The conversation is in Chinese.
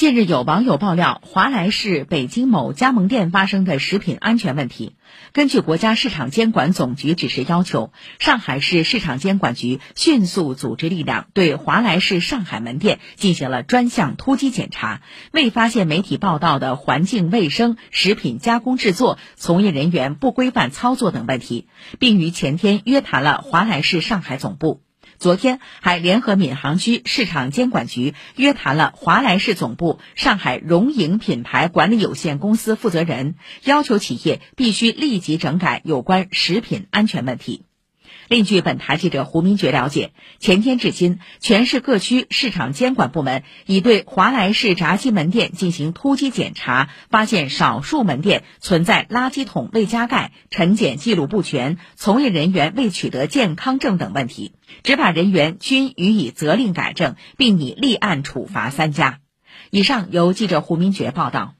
近日有网友爆料，华莱士北京某加盟店发生的食品安全问题。根据国家市场监管总局指示要求，上海市市场监管局迅速组织力量对华莱士上海门店进行了专项突击检查，未发现媒体报道的环境卫生、食品加工制作、从业人员不规范操作等问题，并于前天约谈了华莱士上海总部。昨天还联合闵行区市场监管局约谈了华莱士总部上海荣盈品牌管理有限公司负责人，要求企业必须立即整改有关食品安全问题。另据本台记者胡明珏了解，前天至今，全市各区市场监管部门已对华莱士炸鸡门店进行突击检查，发现少数门店存在垃圾桶未加盖、陈检记录不全、从业人员未取得健康证等问题，执法人员均予以责令改正，并已立案处罚三家。以上由记者胡明珏报道。